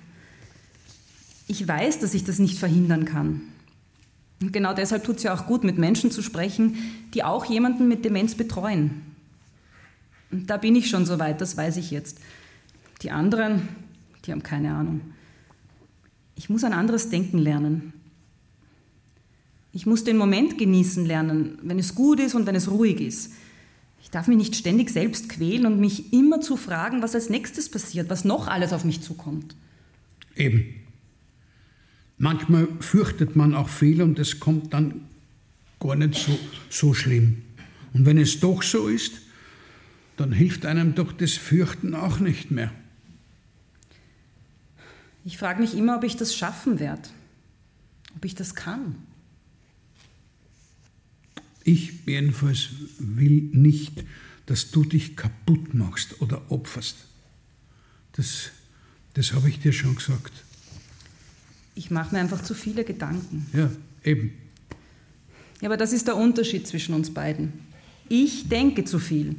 Ich weiß, dass ich das nicht verhindern kann. Und genau deshalb tut es ja auch gut, mit Menschen zu sprechen, die auch jemanden mit Demenz betreuen. Und da bin ich schon so weit, das weiß ich jetzt. Die anderen, die haben keine Ahnung. Ich muss ein anderes Denken lernen. Ich muss den Moment genießen lernen, wenn es gut ist und wenn es ruhig ist. Ich darf mich nicht ständig selbst quälen und mich immer zu fragen, was als nächstes passiert, was noch alles auf mich zukommt. Eben. Manchmal fürchtet man auch viel und es kommt dann gar nicht so, so schlimm. Und wenn es doch so ist, dann hilft einem doch das Fürchten auch nicht mehr. Ich frage mich immer, ob ich das schaffen werde, ob ich das kann. Ich jedenfalls will nicht, dass du dich kaputt machst oder opferst. Das, das habe ich dir schon gesagt. Ich mache mir einfach zu viele Gedanken. Ja, eben. Ja, aber das ist der Unterschied zwischen uns beiden. Ich denke zu viel.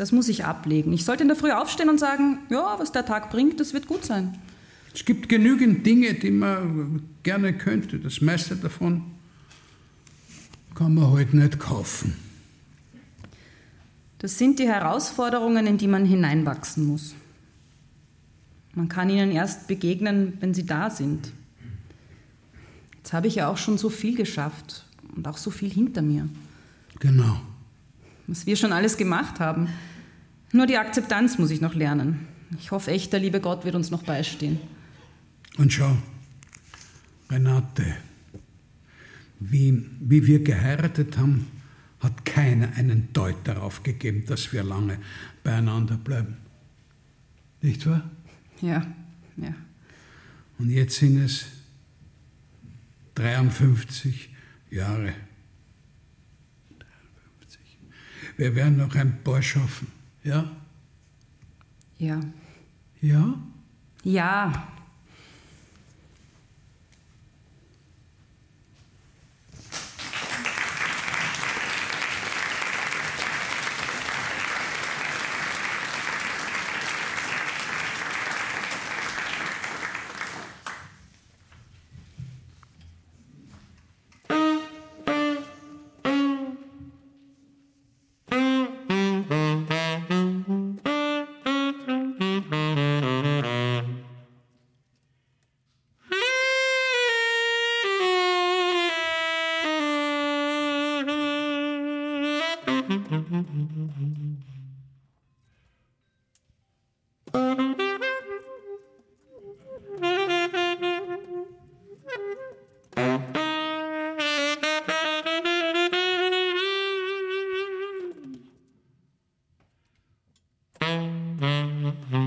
Das muss ich ablegen. Ich sollte in der Früh aufstehen und sagen, ja, was der Tag bringt, das wird gut sein. Es gibt genügend Dinge, die man gerne könnte. Das meiste davon kann man halt nicht kaufen. Das sind die Herausforderungen, in die man hineinwachsen muss. Man kann ihnen erst begegnen, wenn sie da sind. Jetzt habe ich ja auch schon so viel geschafft und auch so viel hinter mir. Genau. Was wir schon alles gemacht haben. Nur die Akzeptanz muss ich noch lernen. Ich hoffe echt, der liebe Gott wird uns noch beistehen. Und schau, Renate, wie, wie wir geheiratet haben, hat keiner einen Deut darauf gegeben, dass wir lange beieinander bleiben. Nicht wahr? Ja, ja. Und jetzt sind es 53 Jahre. 53. Wir werden noch ein paar schaffen, ja? Ja. Ja? Ja. Mm-hmm.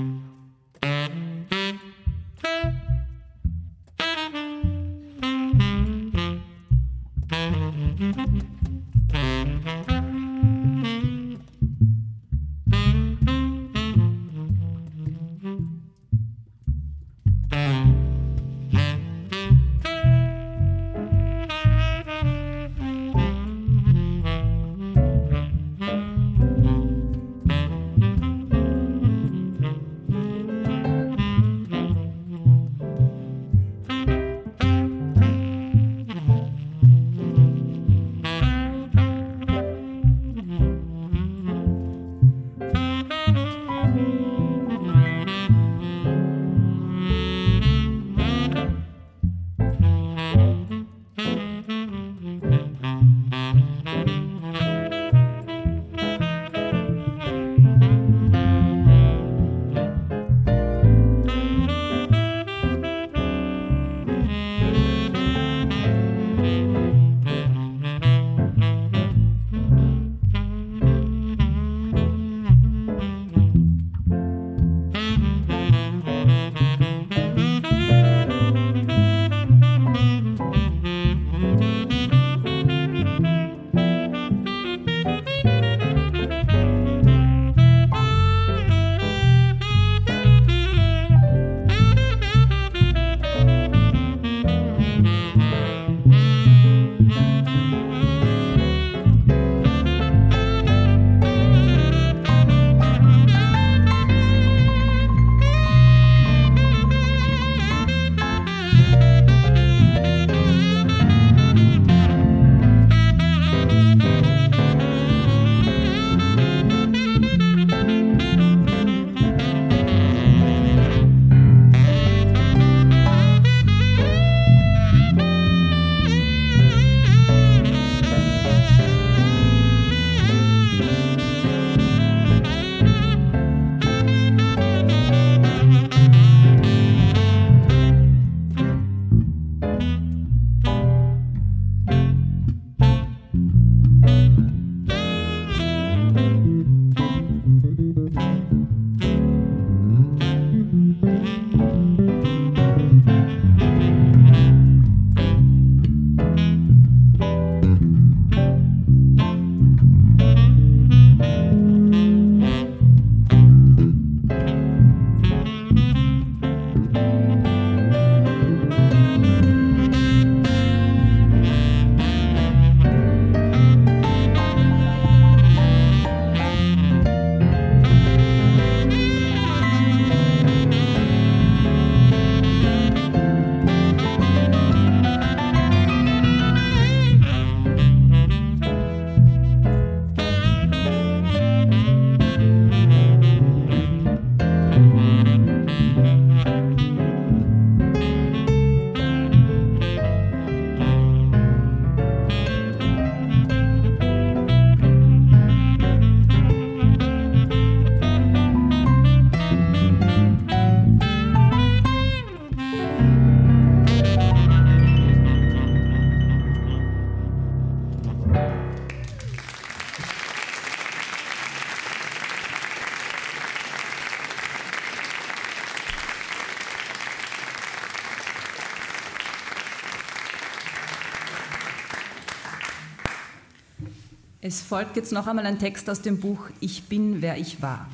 Es folgt jetzt noch einmal ein Text aus dem Buch Ich bin, wer ich war.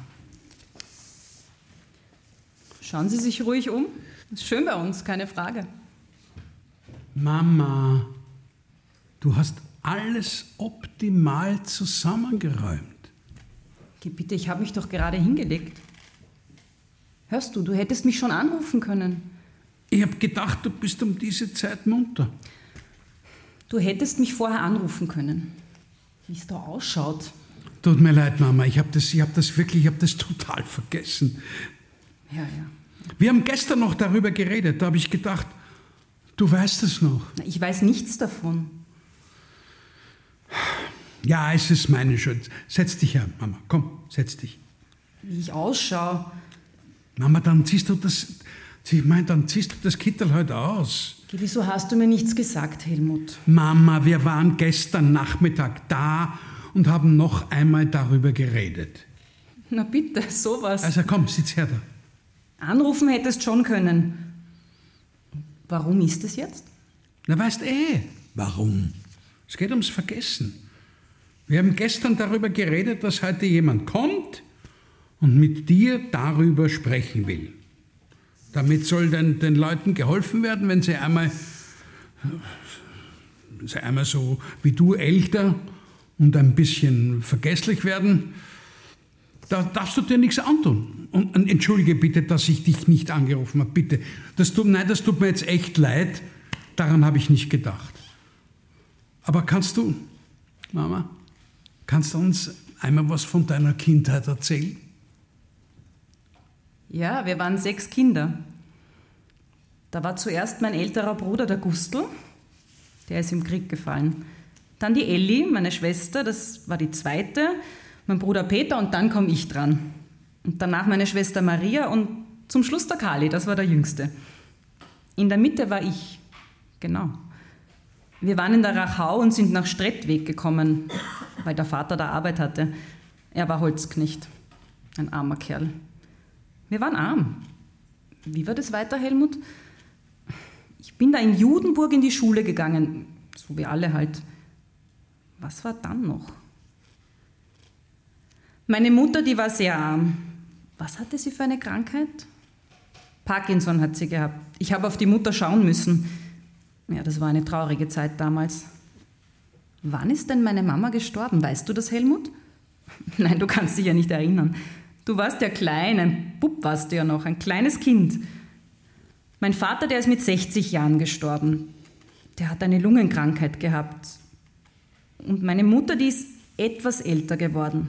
Schauen Sie sich ruhig um. Ist schön bei uns, keine Frage. Mama, du hast alles optimal zusammengeräumt. Bitte, ich habe mich doch gerade hingelegt. Hörst du, du hättest mich schon anrufen können. Ich habe gedacht, du bist um diese Zeit munter. Du hättest mich vorher anrufen können. Wie es da ausschaut. Tut mir leid, Mama, ich habe das, hab das wirklich, ich habe das total vergessen. Ja, ja. Wir haben gestern noch darüber geredet, da habe ich gedacht, du weißt es noch. Ich weiß nichts davon. Ja, es ist meine Schuld. Setz dich her, Mama. Komm, setz dich. Wie ich ausschaue. Mama, dann ziehst du das. Ich meine, dann ziehst du das Kittel heute aus. Wieso hast du mir nichts gesagt, Helmut? Mama, wir waren gestern Nachmittag da und haben noch einmal darüber geredet. Na bitte, sowas. Also komm, sitz her da. Anrufen hättest schon können. Warum ist es jetzt? Na, weißt eh, warum. Es geht ums Vergessen. Wir haben gestern darüber geredet, dass heute jemand kommt und mit dir darüber sprechen will. Damit soll den, den Leuten geholfen werden, wenn sie einmal, sie einmal so wie du älter und ein bisschen vergesslich werden. Da darfst du dir nichts antun. Und, und entschuldige bitte, dass ich dich nicht angerufen habe. Bitte. Das tut, nein, das tut mir jetzt echt leid. Daran habe ich nicht gedacht. Aber kannst du, Mama, kannst du uns einmal was von deiner Kindheit erzählen? Ja, wir waren sechs Kinder. Da war zuerst mein älterer Bruder, der Gustl, der ist im Krieg gefallen. Dann die Elli, meine Schwester, das war die zweite, mein Bruder Peter und dann komme ich dran. Und danach meine Schwester Maria und zum Schluss der Kali, das war der Jüngste. In der Mitte war ich, genau. Wir waren in der Rachau und sind nach Strettweg gekommen, weil der Vater da Arbeit hatte. Er war Holzknecht, ein armer Kerl. Wir waren arm. Wie war das weiter, Helmut? Ich bin da in Judenburg in die Schule gegangen, so wie alle halt. Was war dann noch? Meine Mutter, die war sehr arm. Was hatte sie für eine Krankheit? Parkinson hat sie gehabt. Ich habe auf die Mutter schauen müssen. Ja, das war eine traurige Zeit damals. Wann ist denn meine Mama gestorben? Weißt du das, Helmut? Nein, du kannst dich ja nicht erinnern. Du warst ja klein, ein Bub warst du ja noch, ein kleines Kind. Mein Vater, der ist mit 60 Jahren gestorben. Der hat eine Lungenkrankheit gehabt. Und meine Mutter, die ist etwas älter geworden.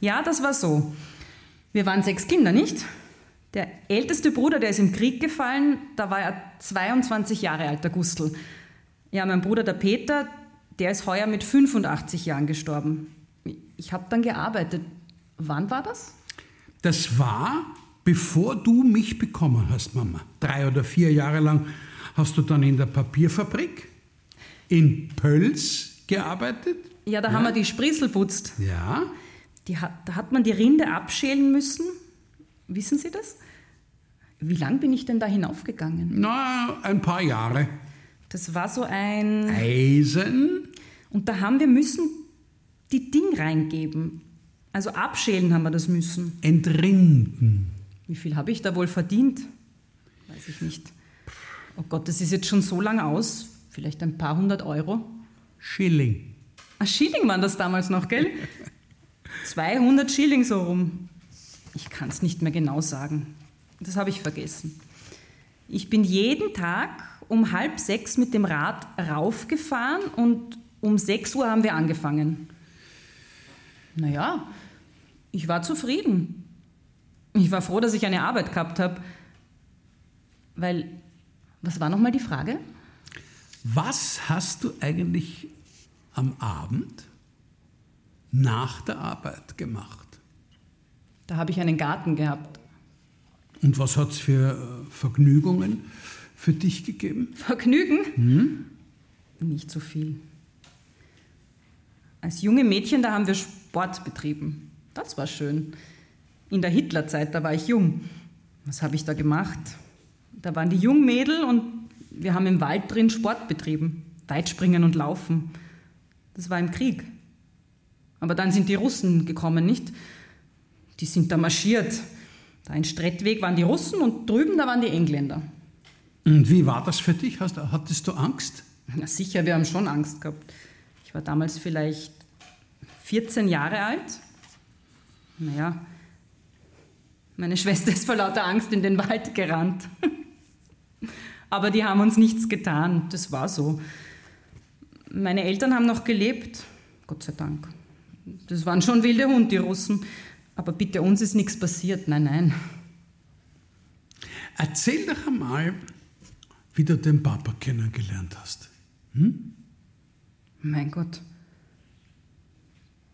Ja, das war so. Wir waren sechs Kinder, nicht? Der älteste Bruder, der ist im Krieg gefallen, da war er 22 Jahre alt, der Gustl. Ja, mein Bruder, der Peter, der ist heuer mit 85 Jahren gestorben. Ich habe dann gearbeitet. Wann war das? Das war, bevor du mich bekommen hast, Mama. Drei oder vier Jahre lang hast du dann in der Papierfabrik in Pölz gearbeitet. Ja, da ja. haben wir die Sprießel putzt. Ja. Hat, da hat man die Rinde abschälen müssen. Wissen Sie das? Wie lang bin ich denn da hinaufgegangen? Na, ein paar Jahre. Das war so ein... Eisen. Und da haben wir müssen die Ding reingeben. Also abschälen haben wir das müssen. Entrinden. Wie viel habe ich da wohl verdient? Weiß ich nicht. Oh Gott, das ist jetzt schon so lang aus. Vielleicht ein paar hundert Euro. Schilling. Ah, Schilling waren das damals noch, gell? 200 Schilling so rum. Ich kann es nicht mehr genau sagen. Das habe ich vergessen. Ich bin jeden Tag um halb sechs mit dem Rad raufgefahren und um sechs Uhr haben wir angefangen. Naja, ich war zufrieden. Ich war froh, dass ich eine Arbeit gehabt habe. Weil, was war nochmal die Frage? Was hast du eigentlich am Abend nach der Arbeit gemacht? Da habe ich einen Garten gehabt. Und was hat es für äh, Vergnügungen für dich gegeben? Vergnügen? Hm? Nicht so viel. Als junge Mädchen, da haben wir Sport betrieben. Das war schön. In der Hitlerzeit, da war ich jung. Was habe ich da gemacht? Da waren die Jungmädel und wir haben im Wald drin Sport betrieben. Weitspringen und Laufen. Das war im Krieg. Aber dann sind die Russen gekommen, nicht? Die sind da marschiert. Da in Strettweg waren die Russen und drüben da waren die Engländer. Und wie war das für dich? Hast, hattest du Angst? Na sicher, wir haben schon Angst gehabt. Ich war damals vielleicht 14 Jahre alt. Naja, meine Schwester ist vor lauter Angst in den Wald gerannt. Aber die haben uns nichts getan, das war so. Meine Eltern haben noch gelebt, Gott sei Dank. Das waren schon wilde Hunde, die Russen. Aber bitte, uns ist nichts passiert, nein, nein. Erzähl doch einmal, wie du den Papa kennengelernt hast. Hm? Mein Gott,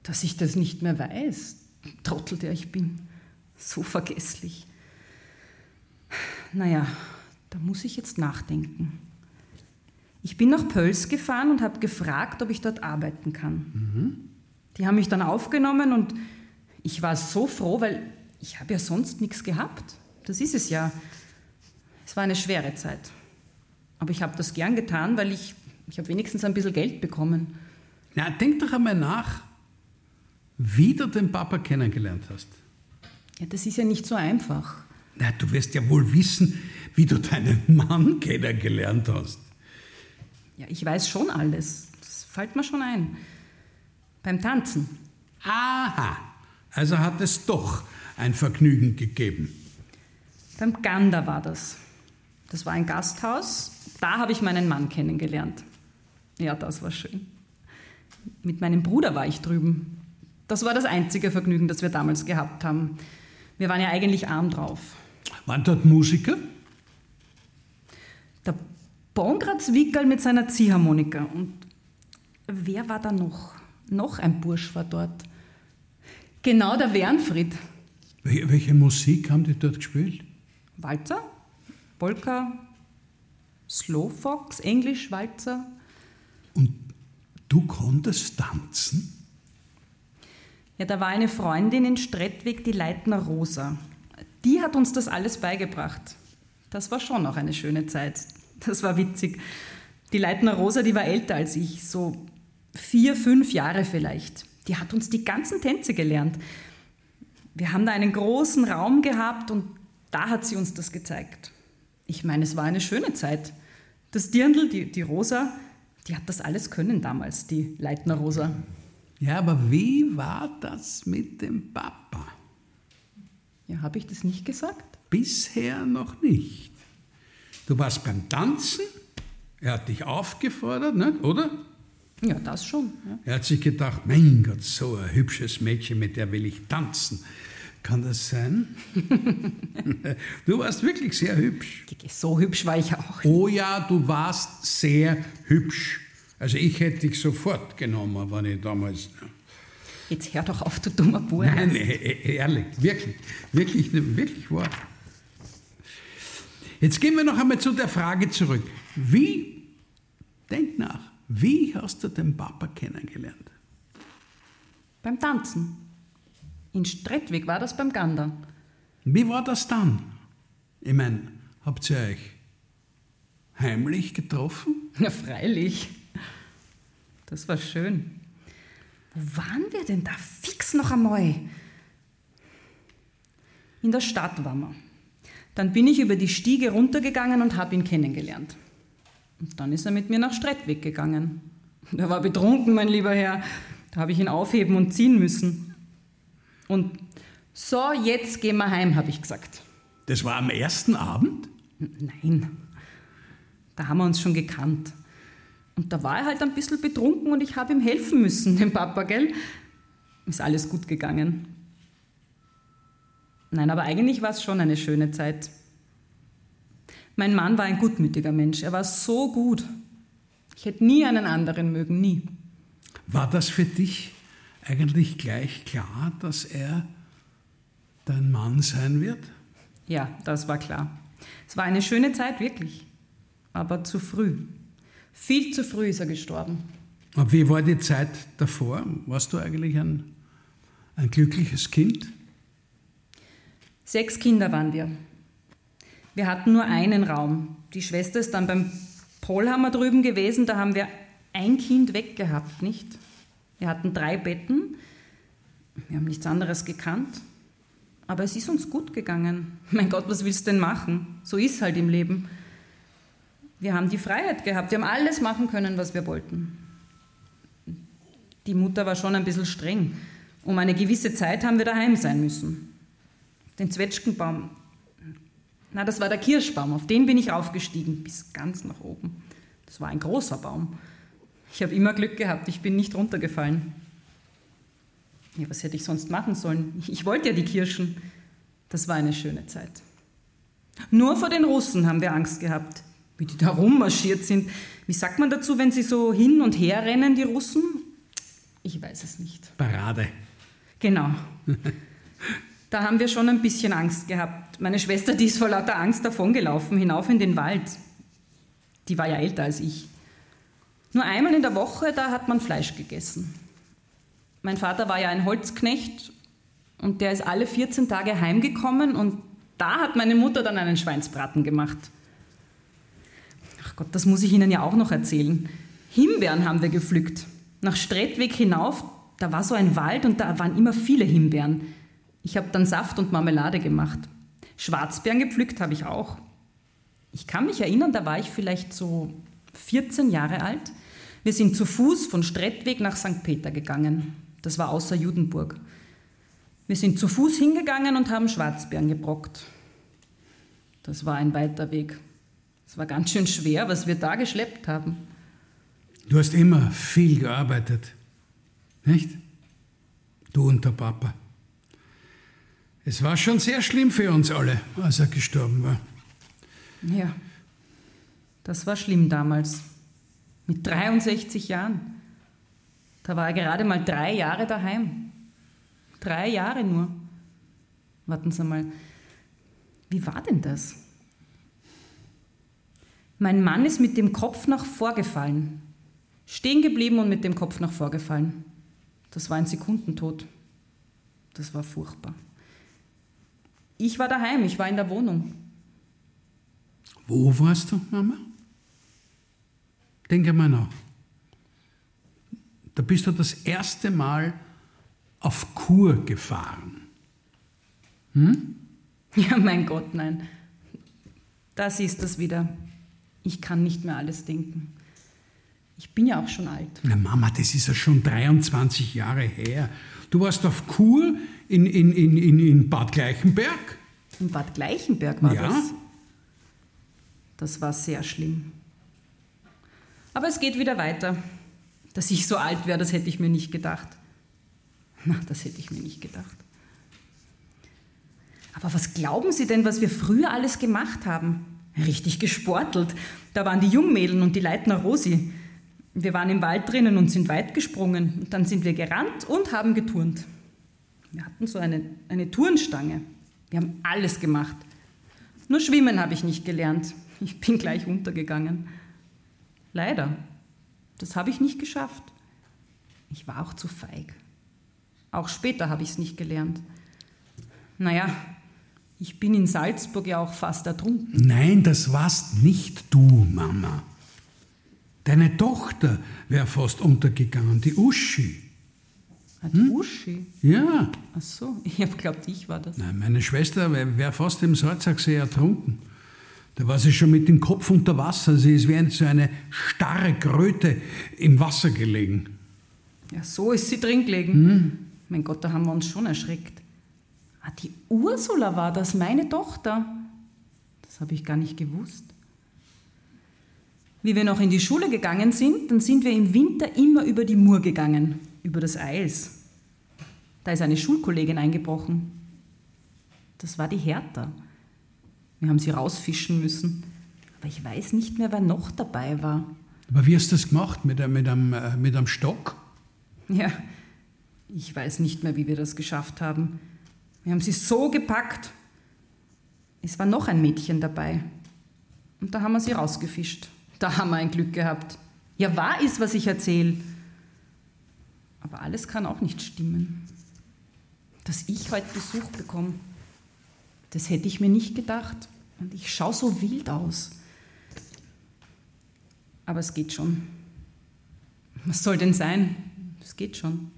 dass ich das nicht mehr weiß, Trottel, der ich bin. So vergesslich. Naja, da muss ich jetzt nachdenken. Ich bin nach Pöls gefahren und habe gefragt, ob ich dort arbeiten kann. Mhm. Die haben mich dann aufgenommen und ich war so froh, weil ich habe ja sonst nichts gehabt. Das ist es ja. Es war eine schwere Zeit. Aber ich habe das gern getan, weil ich, ich habe wenigstens ein bisschen Geld bekommen. Ja, denk doch einmal nach, wie du den Papa kennengelernt hast. Ja, das ist ja nicht so einfach. Na, du wirst ja wohl wissen, wie du deinen Mann kennengelernt hast. Ja, ich weiß schon alles. Das fällt mir schon ein. Beim Tanzen. Aha, also hat es doch ein Vergnügen gegeben. Beim Gander war das. Das war ein Gasthaus. Da habe ich meinen Mann kennengelernt. Ja, das war schön. Mit meinem Bruder war ich drüben. Das war das einzige Vergnügen, das wir damals gehabt haben. Wir waren ja eigentlich arm drauf. Waren dort Musiker? Der Bongratz Wickel mit seiner Ziehharmonika. Und wer war da noch? Noch ein Bursch war dort. Genau der Wernfried. Welche Musik haben die dort gespielt? Walzer, Polka, Slowfox, Englisch, Walzer. Und du konntest tanzen? Ja, da war eine Freundin in Strettweg, die Leitner Rosa. Die hat uns das alles beigebracht. Das war schon auch eine schöne Zeit. Das war witzig. Die Leitner Rosa, die war älter als ich, so vier, fünf Jahre vielleicht. Die hat uns die ganzen Tänze gelernt. Wir haben da einen großen Raum gehabt und da hat sie uns das gezeigt. Ich meine, es war eine schöne Zeit. Das Dirndl, die, die Rosa, die hat das alles können damals, die Leitner Rosa. Ja, aber wie war das mit dem Papa? Ja, habe ich das nicht gesagt? Bisher noch nicht. Du warst beim Tanzen, er hat dich aufgefordert, ne? oder? Ja, das schon. Ja. Er hat sich gedacht, mein Gott, so ein hübsches Mädchen, mit der will ich tanzen. Kann das sein? du warst wirklich sehr hübsch. So hübsch war ich auch. Oh ja, du warst sehr hübsch. Also ich hätte dich sofort genommen, wenn ich damals... Jetzt hör doch auf, du dummer Bub. Nein, e, e, ehrlich, wirklich, wirklich, wirklich wahr. Jetzt gehen wir noch einmal zu der Frage zurück. Wie, denk nach, wie hast du den Papa kennengelernt? Beim Tanzen. In Strettweg war das beim Gander. Wie war das dann? Ich meine, habt ihr euch heimlich getroffen? Ja, freilich. Das war schön. Wo waren wir denn da fix noch einmal? In der Stadt waren wir. Dann bin ich über die Stiege runtergegangen und habe ihn kennengelernt. Und dann ist er mit mir nach Strettweg gegangen. Er war betrunken, mein lieber Herr. Da habe ich ihn aufheben und ziehen müssen. Und so, jetzt gehen wir heim, habe ich gesagt. Das war am ersten Abend? Nein. Da haben wir uns schon gekannt. Und da war er halt ein bisschen betrunken und ich habe ihm helfen müssen, dem Papa, gell? Ist alles gut gegangen. Nein, aber eigentlich war es schon eine schöne Zeit. Mein Mann war ein gutmütiger Mensch. Er war so gut. Ich hätte nie einen anderen mögen, nie. War das für dich eigentlich gleich klar, dass er dein Mann sein wird? Ja, das war klar. Es war eine schöne Zeit, wirklich. Aber zu früh. Viel zu früh ist er gestorben. Und wie war die Zeit davor? Warst du eigentlich ein, ein glückliches Kind? Sechs Kinder waren wir. Wir hatten nur einen Raum. Die Schwester ist dann beim Polhammer drüben gewesen, da haben wir ein Kind weggehabt, nicht? Wir hatten drei Betten, Wir haben nichts anderes gekannt. Aber es ist uns gut gegangen. Mein Gott, was willst du denn machen? So ist halt im Leben. Wir haben die Freiheit gehabt. Wir haben alles machen können, was wir wollten. Die Mutter war schon ein bisschen streng. Um eine gewisse Zeit haben wir daheim sein müssen. Den Zwetschgenbaum, na, das war der Kirschbaum, auf den bin ich aufgestiegen, bis ganz nach oben. Das war ein großer Baum. Ich habe immer Glück gehabt, ich bin nicht runtergefallen. Ja, was hätte ich sonst machen sollen? Ich wollte ja die Kirschen. Das war eine schöne Zeit. Nur vor den Russen haben wir Angst gehabt, wie die da rummarschiert sind. Wie sagt man dazu, wenn sie so hin und her rennen, die Russen? Ich weiß es nicht. Parade. Genau. Da haben wir schon ein bisschen Angst gehabt. Meine Schwester, die ist vor lauter Angst davongelaufen, hinauf in den Wald. Die war ja älter als ich. Nur einmal in der Woche, da hat man Fleisch gegessen. Mein Vater war ja ein Holzknecht und der ist alle 14 Tage heimgekommen und da hat meine Mutter dann einen Schweinsbraten gemacht. Gott, das muss ich Ihnen ja auch noch erzählen. Himbeeren haben wir gepflückt. Nach Strettweg hinauf, da war so ein Wald und da waren immer viele Himbeeren. Ich habe dann Saft und Marmelade gemacht. Schwarzbeeren gepflückt habe ich auch. Ich kann mich erinnern, da war ich vielleicht so 14 Jahre alt. Wir sind zu Fuß von Strettweg nach St. Peter gegangen. Das war außer Judenburg. Wir sind zu Fuß hingegangen und haben Schwarzbeeren gebrockt. Das war ein weiter Weg. Es war ganz schön schwer, was wir da geschleppt haben. Du hast immer viel gearbeitet, nicht? Du und der Papa. Es war schon sehr schlimm für uns alle, als er gestorben war. Ja, das war schlimm damals. Mit 63 Jahren. Da war er gerade mal drei Jahre daheim. Drei Jahre nur. Warten Sie mal. Wie war denn das? Mein Mann ist mit dem Kopf nach vorgefallen. Stehen geblieben und mit dem Kopf nach vorgefallen. Das war ein Sekundentod. Das war furchtbar. Ich war daheim, ich war in der Wohnung. Wo warst du, Mama? Denke mal nach. Da bist du das erste Mal auf Kur gefahren. Hm? Ja, mein Gott, nein. Das ist das wieder. Ich kann nicht mehr alles denken. Ich bin ja auch schon alt. Na Mama, das ist ja schon 23 Jahre her. Du warst auf Kur in, in, in, in Bad Gleichenberg. In Bad Gleichenberg war ja. das? Das war sehr schlimm. Aber es geht wieder weiter. Dass ich so alt wäre, das hätte ich mir nicht gedacht. Na, das hätte ich mir nicht gedacht. Aber was glauben Sie denn, was wir früher alles gemacht haben? Richtig gesportelt. Da waren die Jungmädeln und die Leitner Rosi. Wir waren im Wald drinnen und sind weit gesprungen. Und dann sind wir gerannt und haben geturnt. Wir hatten so eine, eine Turnstange. Wir haben alles gemacht. Nur Schwimmen habe ich nicht gelernt. Ich bin gleich untergegangen. Leider. Das habe ich nicht geschafft. Ich war auch zu feig. Auch später habe ich es nicht gelernt. Naja, ich bin in Salzburg ja auch fast ertrunken. Nein, das warst nicht du, Mama. Deine Tochter wäre fast untergegangen, die Uschi. Ah, die hm? Uschi? Ja. Ach so, ich habe geglaubt, ich war das. Nein, meine Schwester wäre wär fast im Salzachsee ertrunken. Da war sie schon mit dem Kopf unter Wasser. Sie ist wie eine, so eine starre Kröte im Wasser gelegen. Ja, so ist sie drin gelegen. Hm. Mein Gott, da haben wir uns schon erschreckt. Ah, die Ursula war das, meine Tochter. Das habe ich gar nicht gewusst. Wie wir noch in die Schule gegangen sind, dann sind wir im Winter immer über die Mur gegangen, über das Eis. Da ist eine Schulkollegin eingebrochen. Das war die Hertha. Wir haben sie rausfischen müssen. Aber ich weiß nicht mehr, wer noch dabei war. Aber wie hast du das gemacht? Mit, mit, einem, äh, mit einem Stock? Ja, ich weiß nicht mehr, wie wir das geschafft haben. Wir haben sie so gepackt. Es war noch ein Mädchen dabei. Und da haben wir sie rausgefischt. Da haben wir ein Glück gehabt. Ja, wahr ist, was ich erzähle. Aber alles kann auch nicht stimmen. Dass ich heute Besuch bekomme, das hätte ich mir nicht gedacht. Und ich schaue so wild aus. Aber es geht schon. Was soll denn sein? Es geht schon.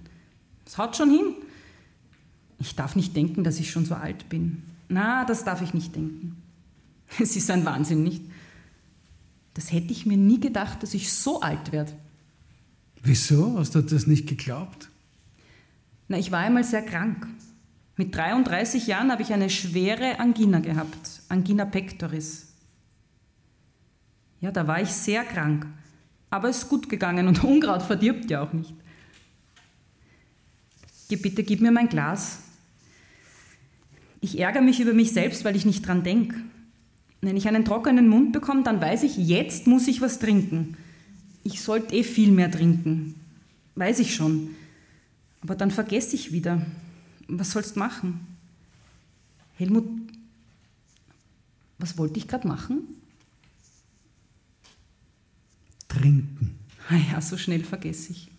Es haut schon hin. Ich darf nicht denken, dass ich schon so alt bin. Na, das darf ich nicht denken. Es ist ein Wahnsinn, nicht? Das hätte ich mir nie gedacht, dass ich so alt werde. Wieso? Hast du das nicht geglaubt? Na, ich war einmal sehr krank. Mit 33 Jahren habe ich eine schwere Angina gehabt, Angina pectoris. Ja, da war ich sehr krank, aber es ist gut gegangen und Unkraut verdirbt ja auch nicht. Geh bitte, gib mir mein Glas. Ich ärgere mich über mich selbst, weil ich nicht dran denke. Wenn ich einen trockenen Mund bekomme, dann weiß ich, jetzt muss ich was trinken. Ich sollte eh viel mehr trinken. Weiß ich schon. Aber dann vergesse ich wieder. Was sollst machen? Helmut, was wollte ich gerade machen? Trinken. Ah ja, so schnell vergesse ich.